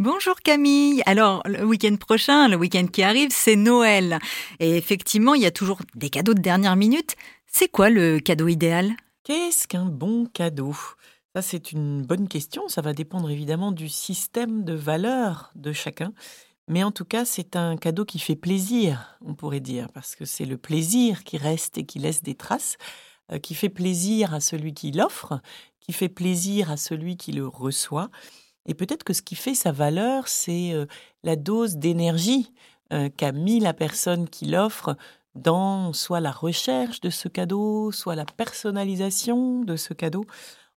Bonjour Camille. Alors, le week-end prochain, le week-end qui arrive, c'est Noël. Et effectivement, il y a toujours des cadeaux de dernière minute. C'est quoi le cadeau idéal? Qu'est-ce qu'un bon cadeau? Ça, c'est une bonne question. Ça va dépendre évidemment du système de valeurs de chacun. Mais en tout cas, c'est un cadeau qui fait plaisir, on pourrait dire, parce que c'est le plaisir qui reste et qui laisse des traces, euh, qui fait plaisir à celui qui l'offre, qui fait plaisir à celui qui le reçoit. Et peut-être que ce qui fait sa valeur, c'est euh, la dose d'énergie euh, qu'a mis la personne qui l'offre dans soit la recherche de ce cadeau, soit la personnalisation de ce cadeau.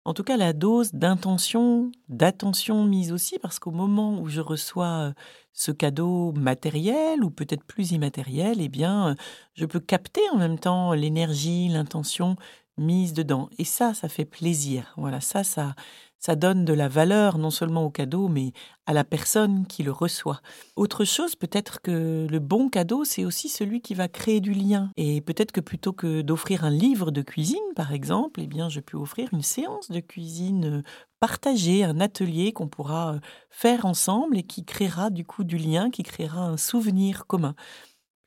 En tout cas, la dose d'intention, d'attention mise aussi, parce qu'au moment où je reçois euh, ce cadeau matériel ou peut-être plus immatériel, eh bien, je peux capter en même temps l'énergie, l'intention mise dedans. Et ça, ça fait plaisir. Voilà, ça, ça, ça donne de la valeur non seulement au cadeau, mais à la personne qui le reçoit. Autre chose, peut-être que le bon cadeau, c'est aussi celui qui va créer du lien. Et peut-être que plutôt que d'offrir un livre de cuisine, par exemple, eh bien, je peux offrir une séance de cuisine partagée, un atelier qu'on pourra euh, faire ensemble et qui créera du coup du lien, qui créera un souvenir commun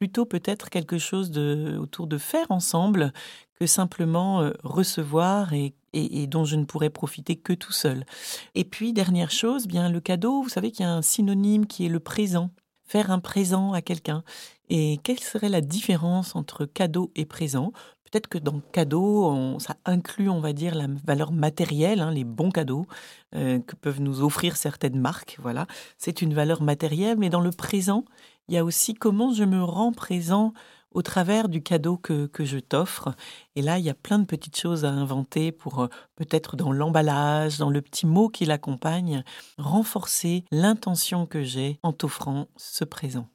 plutôt peut-être quelque chose de, autour de faire ensemble que simplement euh, recevoir et, et, dont je ne pourrais profiter que tout seul. Et puis, dernière chose, bien le cadeau, vous savez qu'il y a un synonyme qui est le présent. Faire un présent à quelqu'un. Et quelle serait la différence entre cadeau et présent? Peut-être que dans cadeau, ça inclut, on va dire, la valeur matérielle, hein, les bons cadeaux euh, que peuvent nous offrir certaines marques. Voilà, c'est une valeur matérielle, mais dans le présent, il y a aussi comment je me rends présent au travers du cadeau que, que je t'offre. Et là, il y a plein de petites choses à inventer pour euh, peut-être dans l'emballage, dans le petit mot qui l'accompagne, renforcer l'intention que j'ai en t'offrant ce présent.